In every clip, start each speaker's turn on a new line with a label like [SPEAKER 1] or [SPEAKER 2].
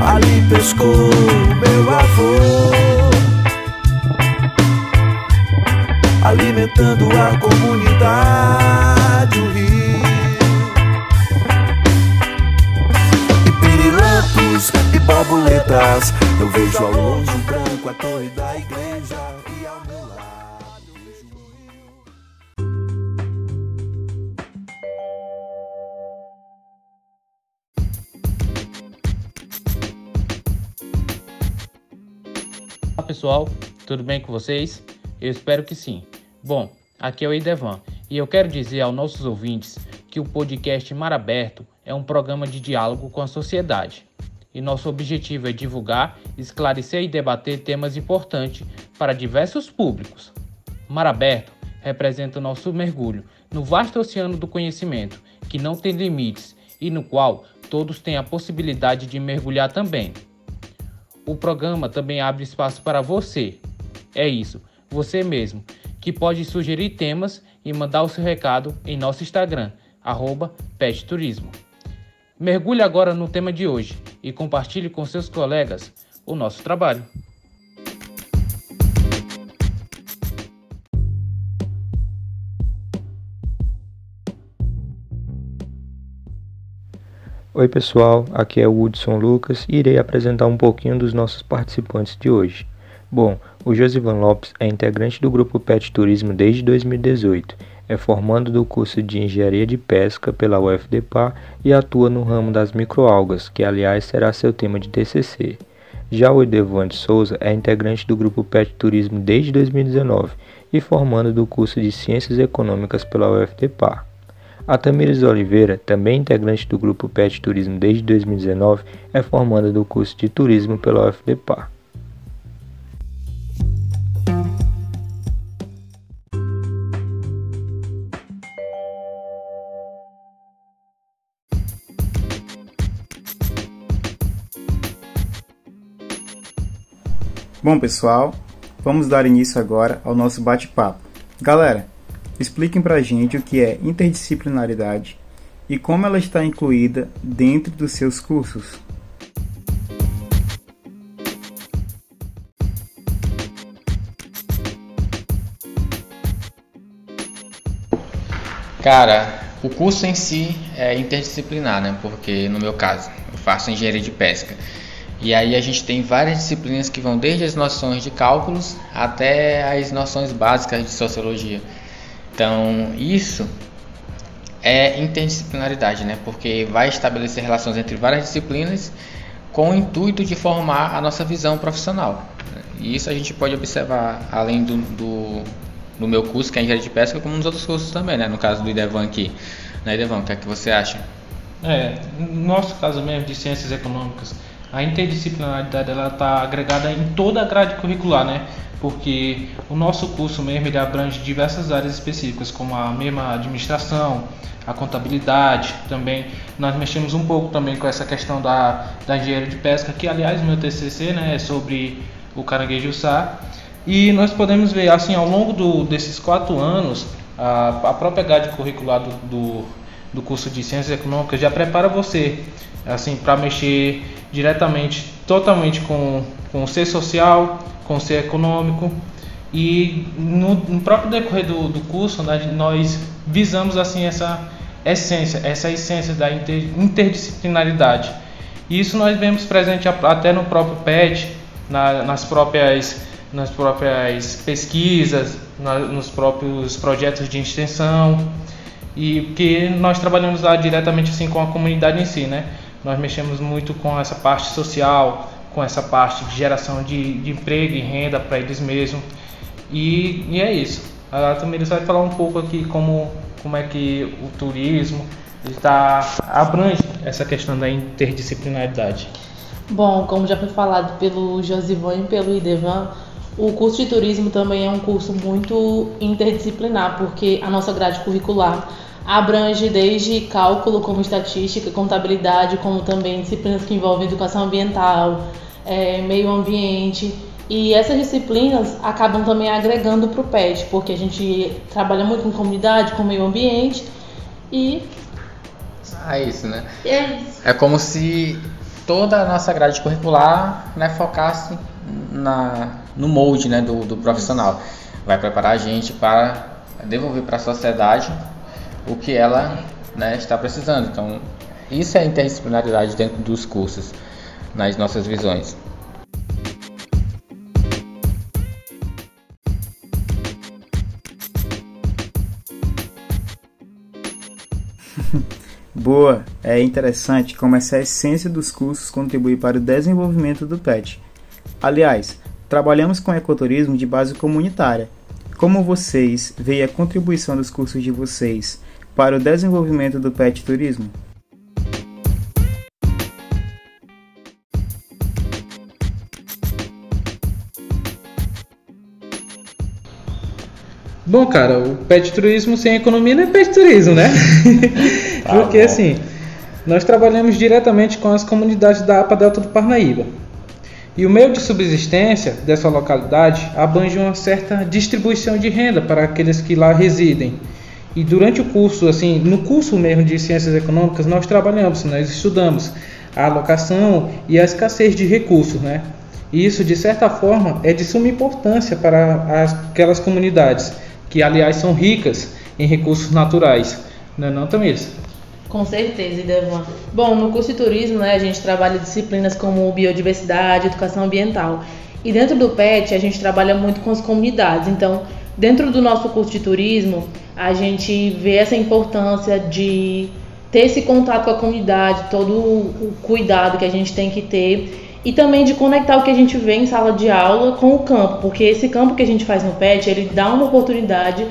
[SPEAKER 1] ali pescou meu avô. Alimentando a comunidade, o rio. E pirilampos e borboletas, eu vejo ao longe o branco, a torre da igreja.
[SPEAKER 2] Pessoal, tudo bem com vocês? Eu espero que sim. Bom, aqui é o Idevan e eu quero dizer aos nossos ouvintes que o podcast Mar Aberto é um programa de diálogo com a sociedade. E nosso objetivo é divulgar, esclarecer e debater temas importantes para diversos públicos. Mar Aberto representa nosso mergulho no vasto oceano do conhecimento, que não tem limites e no qual todos têm a possibilidade de mergulhar também. O programa também abre espaço para você. É isso, você mesmo, que pode sugerir temas e mandar o seu recado em nosso Instagram, arroba Pet Turismo. Mergulhe agora no tema de hoje e compartilhe com seus colegas o nosso trabalho.
[SPEAKER 3] Oi pessoal, aqui é o Hudson Lucas e irei apresentar um pouquinho dos nossos participantes de hoje. Bom, o Josivan Lopes é integrante do grupo Pet Turismo desde 2018, é formando do curso de Engenharia de Pesca pela UFDPA e atua no ramo das microalgas, que aliás será seu tema de TCC. Já o Edevante Souza é integrante do grupo Pet Turismo desde 2019 e formando do curso de Ciências Econômicas pela UFDPA. A Tamires Oliveira, também integrante do grupo PET Turismo desde 2019, é formanda do curso de Turismo pela UFDPA.
[SPEAKER 4] Bom, pessoal, vamos dar início agora ao nosso bate-papo. Galera, expliquem pra gente o que é interdisciplinaridade e como ela está incluída dentro dos seus cursos.
[SPEAKER 5] Cara, o curso em si é interdisciplinar, né? Porque no meu caso, eu faço engenharia de pesca. E aí a gente tem várias disciplinas que vão desde as noções de cálculos até as noções básicas de sociologia. Então, isso é interdisciplinaridade, né? Porque vai estabelecer relações entre várias disciplinas com o intuito de formar a nossa visão profissional. E isso a gente pode observar além do, do, do meu curso, que é engenharia de pesca, como nos outros cursos também, né? No caso do Idevan aqui. Né, Idevan, o que é que você acha?
[SPEAKER 2] É, no nosso caso mesmo de ciências econômicas, a interdisciplinaridade ela está agregada em toda a grade curricular, né? Porque o nosso curso mesmo ele abrange diversas áreas específicas, como a mesma administração, a contabilidade, também nós mexemos um pouco também com essa questão da, da engenharia de pesca, que aliás meu TCC né, é sobre o caranguejo sá. E nós podemos ver assim ao longo do, desses quatro anos a, a própria grade curricular do, do, do curso de ciências econômicas já prepara você assim para mexer diretamente, totalmente com, com o ser social, com o ser econômico e no, no próprio decorrer do, do curso nós, nós visamos assim essa essência, essa essência da inter, interdisciplinaridade. E isso nós vemos presente até no próprio PET, na, nas próprias nas próprias pesquisas, na, nos próprios projetos de extensão e que nós trabalhamos lá diretamente assim com a comunidade em si, né? Nós mexemos muito com essa parte social, com essa parte de geração de, de emprego e renda para eles mesmos. E, e é isso. A Tamires vai falar um pouco aqui como, como é que o turismo está abrange essa questão da interdisciplinaridade.
[SPEAKER 6] Bom, como já foi falado pelo Josivão e pelo Idevan, o curso de turismo também é um curso muito interdisciplinar, porque a nossa grade curricular abrange desde cálculo, como estatística, contabilidade, como também disciplinas que envolvem educação ambiental, é, meio ambiente. E essas disciplinas acabam também agregando para o PET, porque a gente trabalha muito com comunidade, com meio ambiente e.
[SPEAKER 5] Ah, isso, né?
[SPEAKER 6] É isso.
[SPEAKER 5] É como se toda a nossa grade curricular né, focasse na, no molde né, do, do profissional. Vai preparar a gente para devolver para a sociedade o que ela né, está precisando. Então, isso é interdisciplinaridade dentro dos cursos, nas nossas visões.
[SPEAKER 4] Boa, é interessante como essa essência dos cursos contribui para o desenvolvimento do PET. Aliás, trabalhamos com ecoturismo de base comunitária. Como vocês veem a contribuição dos cursos de vocês para o desenvolvimento do PET turismo?
[SPEAKER 2] Bom, cara, o pet turismo sem economia não é pet turismo, né? Tá Porque assim, nós trabalhamos diretamente com as comunidades da APA Delta do Parnaíba. E o meio de subsistência dessa localidade abrange uma certa distribuição de renda para aqueles que lá residem. E durante o curso, assim, no curso mesmo de Ciências Econômicas, nós trabalhamos, nós estudamos a alocação e a escassez de recursos, né? E isso, de certa forma, é de suma importância para aquelas comunidades, que aliás são ricas em recursos naturais. Não é não, Tamires?
[SPEAKER 6] Com certeza, Idevan. Bom, no curso de turismo, né, a gente trabalha disciplinas como biodiversidade, educação ambiental. E dentro do PET, a gente trabalha muito com as comunidades. Então, dentro do nosso curso de turismo, a gente vê essa importância de ter esse contato com a comunidade, todo o cuidado que a gente tem que ter e também de conectar o que a gente vê em sala de aula com o campo, porque esse campo que a gente faz no PET, ele dá uma oportunidade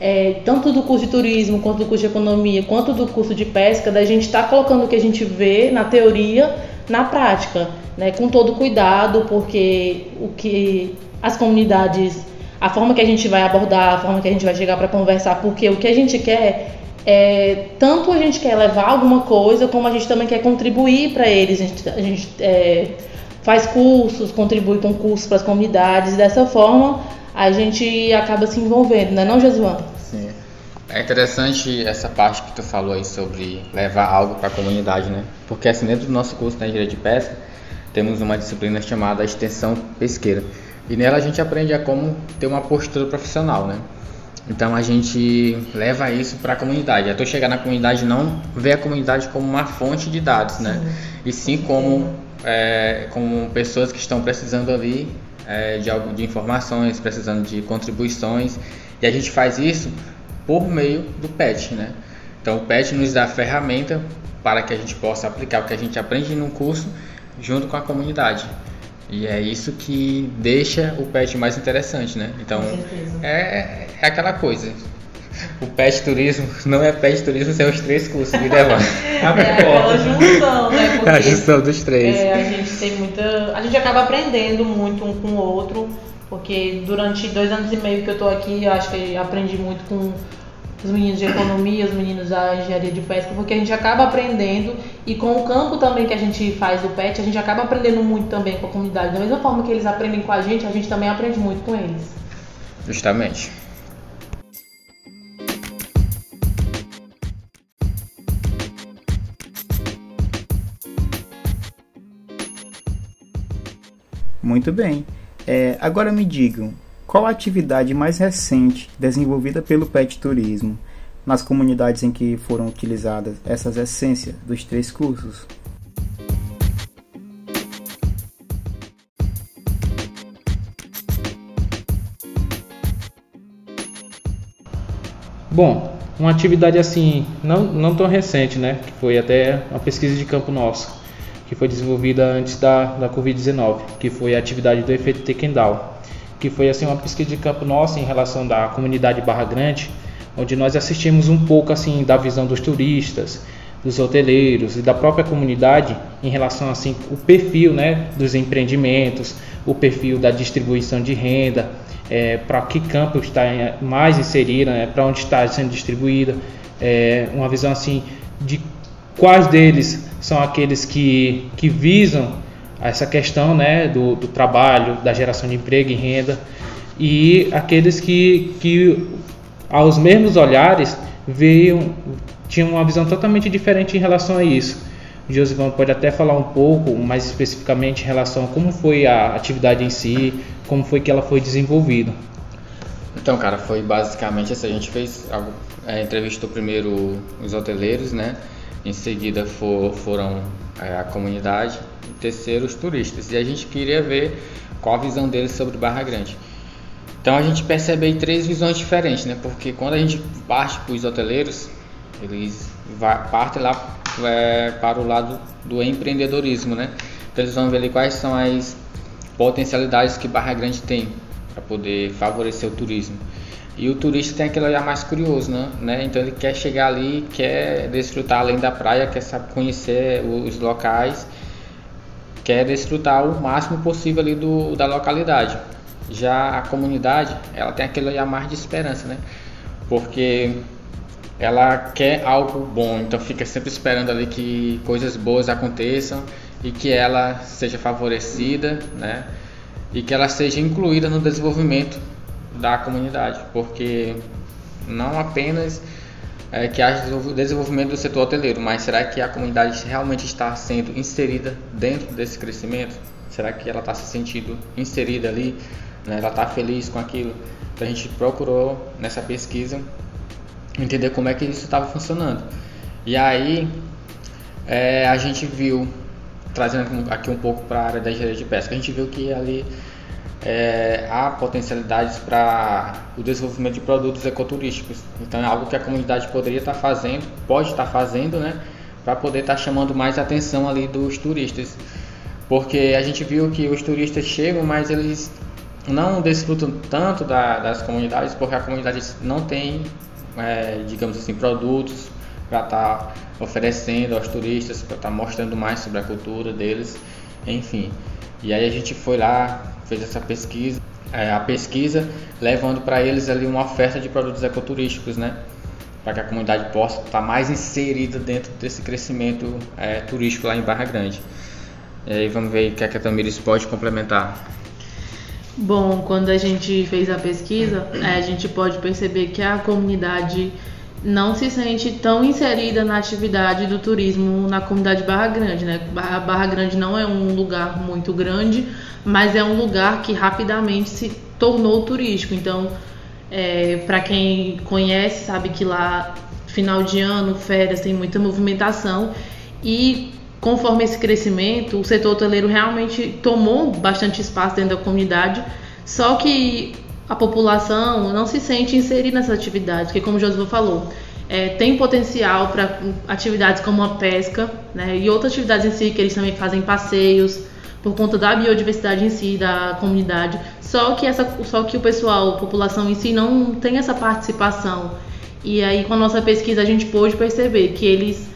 [SPEAKER 6] é, tanto do curso de turismo, quanto do curso de economia, quanto do curso de pesca, da gente estar tá colocando o que a gente vê na teoria na prática, né, com todo cuidado, porque o que as comunidades, a forma que a gente vai abordar, a forma que a gente vai chegar para conversar, porque o que a gente quer é tanto a gente quer levar alguma coisa, como a gente também quer contribuir para eles. A gente, a gente é, faz cursos, contribui com cursos para as comunidades, dessa forma a gente acaba se envolvendo, não é não?
[SPEAKER 5] Sim. É interessante essa parte que tu falou aí sobre levar algo para a comunidade, né? Porque assim, dentro do nosso curso na engenharia de pesca, temos uma disciplina chamada extensão pesqueira. E nela a gente aprende a como ter uma postura profissional, né? Então a gente leva isso para a comunidade. Até chegar na comunidade não ver a comunidade como uma fonte de dados, né? E sim como, é, como pessoas que estão precisando ali é, de, de informações, precisando de contribuições. E a gente faz isso por meio do PET, né? Então o PET nos dá a ferramenta para que a gente possa aplicar o que a gente aprende no curso junto com a comunidade. E é isso que deixa o PET mais interessante, né? Então é, é aquela coisa. O PET turismo não é PET turismo sem os três cursos de levar.
[SPEAKER 6] é aquela junção, né? Porque,
[SPEAKER 5] a junção dos três.
[SPEAKER 6] É, a gente tem muita. A gente acaba aprendendo muito um com o outro, porque durante dois anos e meio que eu tô aqui, eu acho que aprendi muito com os meninos de economia, os meninos da engenharia de pesca, porque a gente acaba aprendendo e com o campo também que a gente faz do PET, a gente acaba aprendendo muito também com a comunidade. Da mesma forma que eles aprendem com a gente, a gente também aprende muito com eles.
[SPEAKER 5] Justamente.
[SPEAKER 4] Muito bem. É, agora me digam, qual a atividade mais recente desenvolvida pelo PET Turismo nas comunidades em que foram utilizadas essas essências dos três cursos?
[SPEAKER 2] Bom, uma atividade assim, não, não tão recente, né? Que foi até uma pesquisa de campo nossa que foi desenvolvida antes da, da Covid-19, que foi a atividade do efeito Tekendal, que foi assim uma pesquisa de campo nossa em relação da comunidade Barra Grande, onde nós assistimos um pouco assim da visão dos turistas, dos hoteleiros e da própria comunidade em relação assim o perfil né dos empreendimentos o perfil da distribuição de renda é, para que campo está mais inserida né, para onde está sendo distribuída é, uma visão assim de quais deles são aqueles que, que visam essa questão né, do, do trabalho, da geração de emprego e renda, e aqueles que, que aos mesmos olhares, veio, tinham uma visão totalmente diferente em relação a isso. o Josivan pode até falar um pouco mais especificamente em relação a como foi a atividade em si, como foi que ela foi desenvolvida.
[SPEAKER 5] Então, cara, foi basicamente assim, a gente fez, é, entrevistou primeiro os hoteleiros, né? Em seguida for, foram é, a comunidade e terceiro os turistas. E a gente queria ver qual a visão deles sobre Barra Grande. Então a gente percebe aí três visões diferentes, né? Porque quando a gente parte para os hoteleiros, eles partem lá é, para o lado do empreendedorismo, né? Então eles vão ver ali quais são as potencialidades que Barra Grande tem para poder favorecer o turismo. E o turista tem aquele olhar mais curioso, né? né? Então ele quer chegar ali, quer desfrutar além da praia, quer saber conhecer os locais, quer desfrutar o máximo possível ali do, da localidade. Já a comunidade, ela tem aquele olhar mais de esperança, né? Porque ela quer algo bom, então fica sempre esperando ali que coisas boas aconteçam e que ela seja favorecida, né? E que ela seja incluída no desenvolvimento da comunidade, porque não apenas é, que haja desenvolvimento do setor hoteleiro, mas será que a comunidade realmente está sendo inserida dentro desse crescimento? Será que ela está se sentindo inserida ali? Né? Ela está feliz com aquilo? Então a gente procurou nessa pesquisa entender como é que isso estava funcionando. E aí é, a gente viu, trazendo aqui um pouco para a área da engenharia de pesca, a gente viu que ali é, há potencialidades para o desenvolvimento de produtos ecoturísticos. Então é algo que a comunidade poderia estar fazendo, pode estar fazendo, né, para poder estar chamando mais atenção ali dos turistas. Porque a gente viu que os turistas chegam, mas eles não desfrutam tanto da, das comunidades, porque a comunidade não tem, é, digamos assim, produtos para estar tá oferecendo aos turistas, para estar tá mostrando mais sobre a cultura deles, enfim. E aí a gente foi lá, fez essa pesquisa, é, a pesquisa levando para eles ali uma oferta de produtos ecoturísticos, né? Para que a comunidade possa estar mais inserida dentro desse crescimento é, turístico lá em Barra Grande. E aí vamos ver o que a Tamires pode complementar.
[SPEAKER 6] Bom, quando a gente fez a pesquisa, é, a gente pode perceber que a comunidade não se sente tão inserida na atividade do turismo na comunidade Barra Grande, né? Barra Grande não é um lugar muito grande, mas é um lugar que rapidamente se tornou turístico. Então, é, para quem conhece, sabe que lá final de ano, férias, tem muita movimentação e conforme esse crescimento, o setor hoteleiro realmente tomou bastante espaço dentro da comunidade, só que a população não se sente inserida nessas atividades, porque como o José falou, é, tem potencial para atividades como a pesca né, e outras atividades em si, que eles também fazem passeios por conta da biodiversidade em si, da comunidade. Só que, essa, só que o pessoal, a população em si, não tem essa participação. E aí, com a nossa pesquisa, a gente pôde perceber que eles,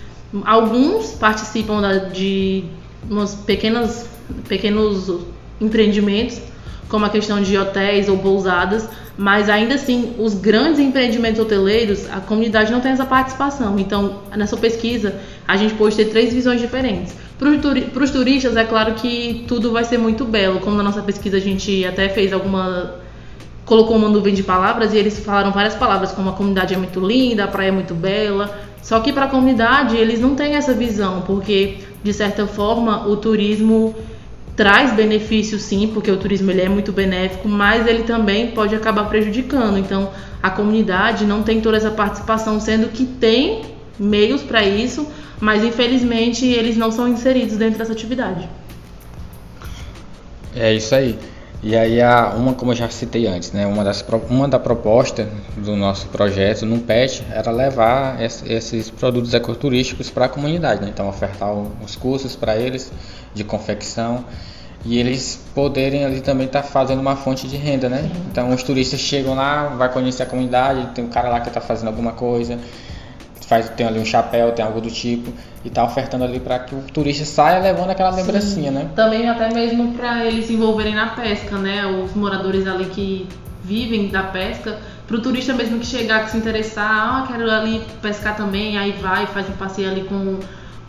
[SPEAKER 6] alguns participam da, de umas pequenas, pequenos empreendimentos, como a questão de hotéis ou pousadas, mas ainda assim, os grandes empreendimentos hoteleiros, a comunidade não tem essa participação. Então, nessa pesquisa, a gente pôde ter três visões diferentes. Para os turistas, é claro que tudo vai ser muito belo. Como na nossa pesquisa a gente até fez alguma. colocou uma nuvem de palavras e eles falaram várias palavras, como a comunidade é muito linda, a praia é muito bela. Só que para a comunidade, eles não têm essa visão, porque de certa forma o turismo traz benefícios sim, porque o turismo ele é muito benéfico, mas ele também pode acabar prejudicando. Então, a comunidade não tem toda essa participação, sendo que tem meios para isso, mas infelizmente eles não são inseridos dentro dessa atividade.
[SPEAKER 5] É isso aí. E aí a uma como eu já citei antes, né, uma das uma da proposta do nosso projeto no PET era levar esses produtos ecoturísticos para a comunidade, né? então ofertar os cursos para eles de confecção e eles poderem ali também estar tá fazendo uma fonte de renda, né? Então os turistas chegam lá, vai conhecer a comunidade, tem um cara lá que está fazendo alguma coisa, faz tem ali um chapéu, tem algo do tipo e está ofertando ali para que o turista saia levando aquela lembrancinha,
[SPEAKER 6] Sim.
[SPEAKER 5] né?
[SPEAKER 6] Também até mesmo para eles se envolverem na pesca, né? Os moradores ali que vivem da pesca, para o turista mesmo que chegar, que se interessar, ah, quero ali pescar também, aí vai, faz um passeio ali com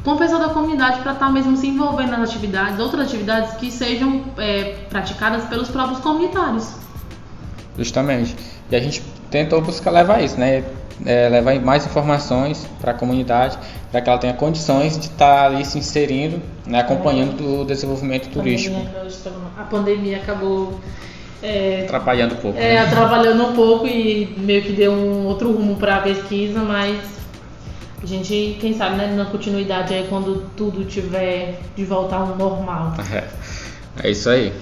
[SPEAKER 6] com o pessoal da comunidade para estar tá mesmo se envolvendo nas atividades, outras atividades que sejam é, praticadas pelos próprios comunitários.
[SPEAKER 5] Justamente. E a gente tentou buscar levar isso, né? É, levar mais informações para a comunidade, para que ela tenha condições de estar tá ali se inserindo, né, acompanhando o desenvolvimento turístico.
[SPEAKER 6] A pandemia acabou
[SPEAKER 5] é, atrapalhando um pouco.
[SPEAKER 6] É, né? atrapalhando um pouco e meio que deu um outro rumo para a pesquisa, mas a gente, quem sabe, né, na continuidade aí quando tudo tiver de volta ao normal.
[SPEAKER 5] É, é isso aí.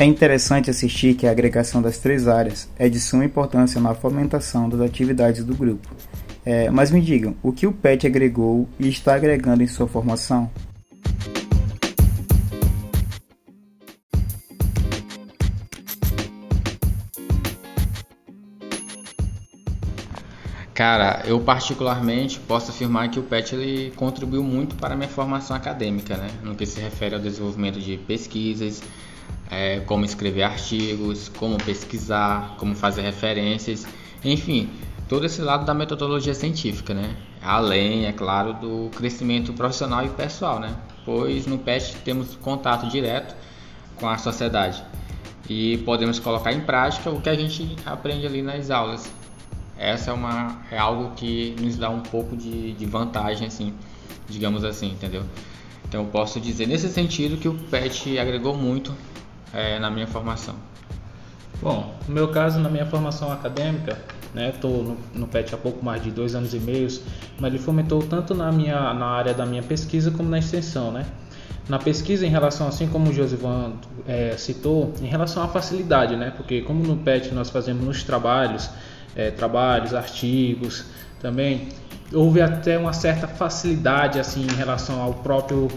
[SPEAKER 4] É interessante assistir que a agregação das três áreas é de suma importância na fomentação das atividades do grupo. É, mas me digam, o que o PET agregou e está agregando em sua formação?
[SPEAKER 5] Cara, eu particularmente posso afirmar que o PET ele contribuiu muito para a minha formação acadêmica, né? no que se refere ao desenvolvimento de pesquisas, é, como escrever artigos, como pesquisar, como fazer referências, enfim, todo esse lado da metodologia científica, né? Além, é claro, do crescimento profissional e pessoal, né? Pois no PET temos contato direto com a sociedade e podemos colocar em prática o que a gente aprende ali nas aulas. Essa é, uma, é algo que nos dá um pouco de, de vantagem, assim, digamos assim, entendeu? Então eu posso dizer nesse sentido que o PET agregou muito é, na minha formação?
[SPEAKER 2] Bom, no meu caso, na minha formação acadêmica, né, estou no, no, PET há pouco mais de dois anos e meio, mas ele fomentou tanto na minha na área da minha pesquisa como na extensão, né? Na pesquisa, em relação, assim como o Josivan é, citou, em relação à facilidade, né? Porque como no PET nós fazemos nos trabalhos, é, trabalhos, artigos, também houve até uma certa facilidade assim em relação ao próprio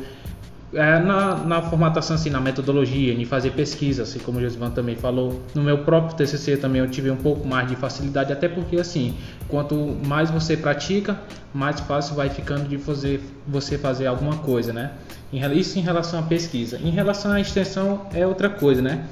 [SPEAKER 2] é, na, na, formatação, assim, na metodologia, em fazer pesquisa, assim como o Josivan também falou. No meu próprio TCC também eu tive um pouco mais de facilidade, até porque, assim, quanto mais você pratica, mais fácil vai ficando de fazer, você fazer alguma coisa, né? Isso em relação à pesquisa. Em relação à extensão é outra coisa, né?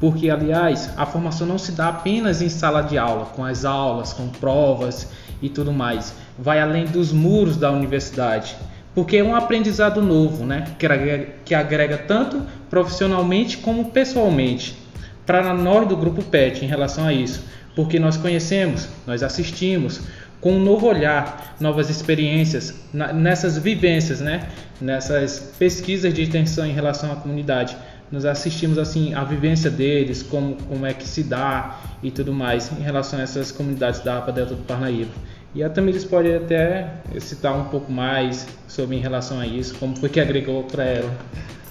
[SPEAKER 2] Porque, aliás, a formação não se dá apenas em sala de aula, com as aulas, com provas e tudo mais. Vai além dos muros da universidade porque é um aprendizado novo, né? Que agrega, que agrega tanto profissionalmente como pessoalmente para nós do grupo PET em relação a isso, porque nós conhecemos, nós assistimos com um novo olhar, novas experiências nessas vivências, né? Nessas pesquisas de extensão em relação à comunidade. Nós assistimos assim a vivência deles, como, como é que se dá e tudo mais em relação a essas comunidades da APA Delta do Parnaíba. E a Tamires pode até citar um pouco mais sobre em relação a isso, como foi que agregou para ela.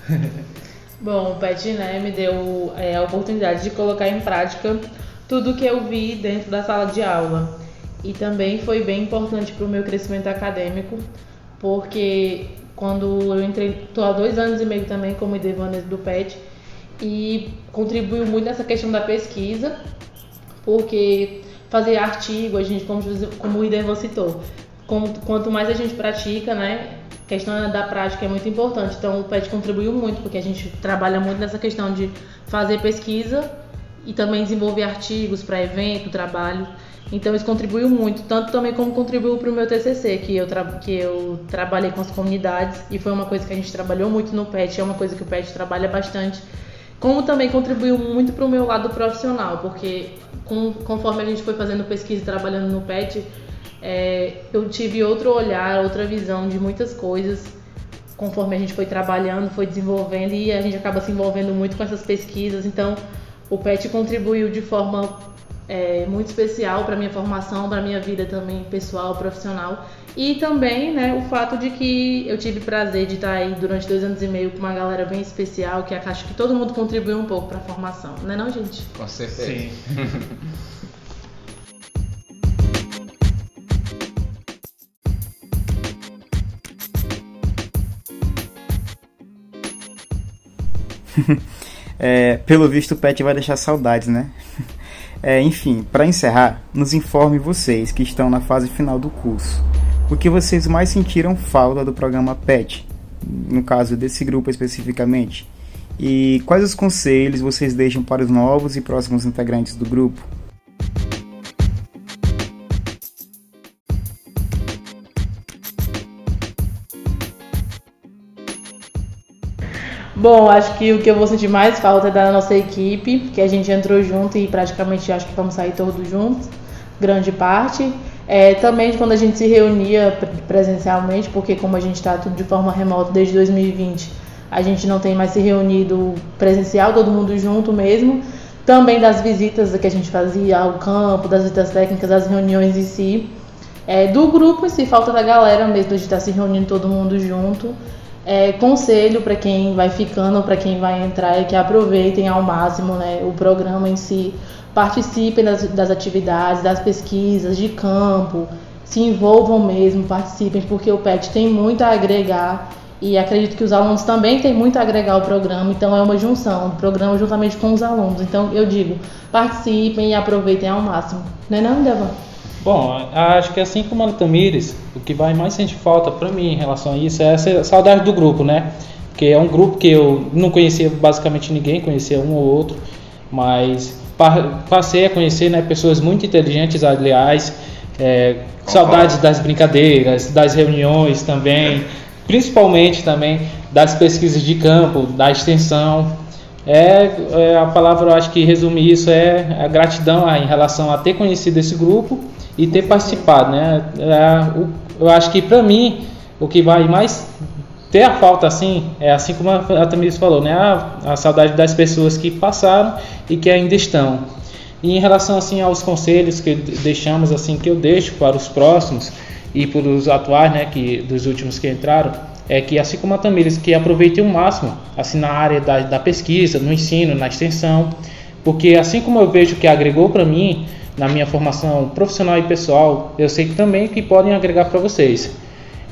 [SPEAKER 6] Bom, o PET né, me deu é, a oportunidade de colocar em prática tudo que eu vi dentro da sala de aula. E também foi bem importante para o meu crescimento acadêmico, porque quando eu entrei, estou há dois anos e meio também como Idevanes do PET, e contribuiu muito nessa questão da pesquisa, porque fazer artigo, a gente, como, como o Idervan citou, quanto mais a gente pratica, né, a questão da prática é muito importante. Então o PET contribuiu muito, porque a gente trabalha muito nessa questão de fazer pesquisa e também desenvolver artigos para evento, trabalho. Então isso contribuiu muito, tanto também como contribuiu para o meu TCC, que eu, que eu trabalhei com as comunidades e foi uma coisa que a gente trabalhou muito no PET, é uma coisa que o PET trabalha bastante como também contribuiu muito para o meu lado profissional, porque com, conforme a gente foi fazendo pesquisa e trabalhando no PET, é, eu tive outro olhar, outra visão de muitas coisas, conforme a gente foi trabalhando, foi desenvolvendo e a gente acaba se envolvendo muito com essas pesquisas. Então, o PET contribuiu de forma é, muito especial para minha formação, para minha vida também pessoal, profissional. E também, né, o fato de que eu tive prazer de estar aí durante dois anos e meio com uma galera bem especial, que acho que todo mundo contribuiu um pouco para a formação, não é não, gente?
[SPEAKER 5] Com certeza. Sim.
[SPEAKER 4] é, pelo visto o Pet vai deixar saudades, né? É, enfim, para encerrar, nos informe vocês que estão na fase final do curso. O que vocês mais sentiram falta do programa PET, no caso desse grupo especificamente? E quais os conselhos vocês deixam para os novos e próximos integrantes do grupo?
[SPEAKER 6] Bom, acho que o que eu vou sentir mais falta é da nossa equipe, que a gente entrou junto e praticamente acho que vamos sair todos juntos, grande parte. É, também quando a gente se reunia presencialmente, porque como a gente está tudo de forma remota desde 2020, a gente não tem mais se reunido presencial, todo mundo junto mesmo. Também das visitas que a gente fazia ao campo, das visitas técnicas, das reuniões em si. É, do grupo em si, falta da galera mesmo, de estar tá se reunindo todo mundo junto. É, conselho para quem vai ficando, para quem vai entrar, é que aproveitem ao máximo né, o programa em si, participem das, das atividades, das pesquisas de campo, se envolvam mesmo, participem, porque o PET tem muito a agregar e acredito que os alunos também têm muito a agregar ao programa, então é uma junção do programa juntamente com os alunos. Então eu digo, participem e aproveitem ao máximo. Não é não?
[SPEAKER 2] Bom, acho que assim como a Tamires, o que vai mais sentir falta para mim em relação a isso é essa saudade do grupo, né? Porque é um grupo que eu não conhecia basicamente ninguém, conhecia um ou outro, mas passei a conhecer né, pessoas muito inteligentes, aliás, é, saudades das brincadeiras, das reuniões também, principalmente também das pesquisas de campo, da extensão. É, é, a palavra, eu acho que resume isso, é a gratidão em relação a ter conhecido esse grupo e ter participado, né? É, eu acho que para mim o que vai mais ter a falta assim é assim como a Tamiris falou, né? A, a, saudade das pessoas que passaram e que ainda estão. E em relação assim aos conselhos que deixamos assim que eu deixo para os próximos e para os atuais, né? Que dos últimos que entraram é que assim como a Tamiris que aproveitem o máximo assim na área da, da pesquisa, no ensino, na extensão, porque assim como eu vejo que agregou para mim na minha formação profissional e pessoal, eu sei que também que podem agregar para vocês.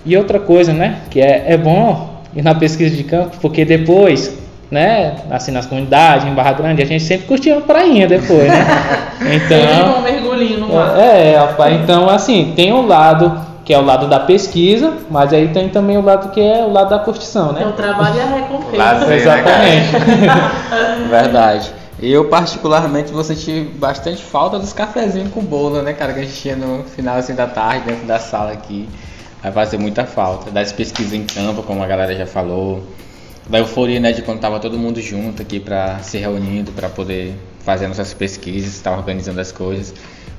[SPEAKER 2] E outra coisa, né, que é, é bom ir na pesquisa de campo, porque depois, né, assim nas comunidades, em Barra Grande, a gente sempre curtia uma prainha depois, né?
[SPEAKER 6] Então, um mergulhinho no mar.
[SPEAKER 2] É, rapaz, então assim, tem um lado que é o lado da pesquisa, mas aí tem também o lado que é o lado da curtição, né?
[SPEAKER 6] É o trabalho e a recompensa.
[SPEAKER 5] Lazer,
[SPEAKER 2] né, Exatamente.
[SPEAKER 5] Né, Verdade. Eu, particularmente, vou sentir bastante falta dos cafezinhos com bolo, né, cara? Que a gente tinha no final assim, da tarde, dentro da sala aqui. Vai fazer muita falta. Das pesquisas em campo, como a galera já falou. Da euforia, né, de quando tava todo mundo junto aqui pra se reunindo, pra poder fazer nossas pesquisas, estar organizando as coisas.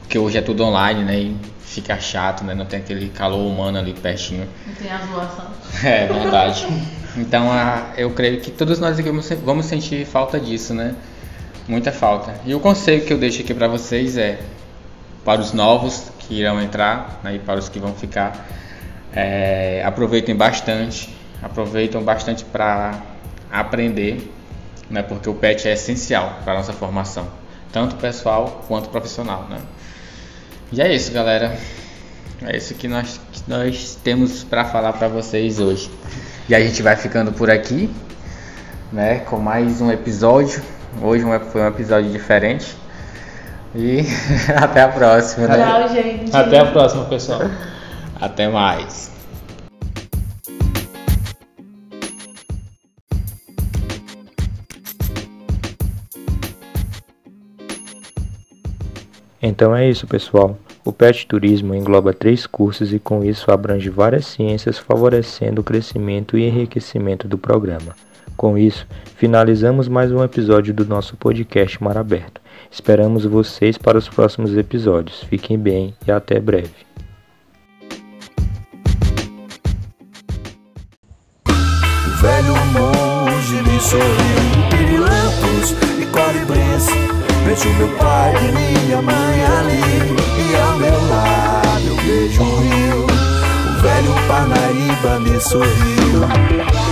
[SPEAKER 5] Porque hoje é tudo online, né? E fica chato, né? Não tem aquele calor humano ali pertinho.
[SPEAKER 6] Não tem a zoação.
[SPEAKER 5] É verdade. Então, a, eu creio que todos nós aqui vamos, vamos sentir falta disso, né? Muita falta. E o conselho que eu deixo aqui para vocês é para os novos que irão entrar né, e para os que vão ficar, é, aproveitem bastante, aproveitem bastante para aprender, né, porque o PET é essencial para a nossa formação, tanto pessoal quanto profissional. Né? E é isso, galera. É isso que nós, que nós temos para falar para vocês hoje. E a gente vai ficando por aqui, né, com mais um episódio Hoje foi um episódio diferente. E até a próxima.
[SPEAKER 6] Né? Tchau, gente.
[SPEAKER 2] Até a próxima, pessoal.
[SPEAKER 5] Até mais.
[SPEAKER 3] Então é isso, pessoal. O PET Turismo engloba três cursos e com isso abrange várias ciências, favorecendo o crescimento e enriquecimento do programa. Com isso, finalizamos mais um episódio do nosso podcast Mar Aberto. Esperamos vocês para os próximos episódios. Fiquem bem e até breve.
[SPEAKER 1] O velho monge sorriu. Vejo meu pai e minha mãe ali, e ao meu lado eu vejo um rio. O velho Parnaíba me sorriu.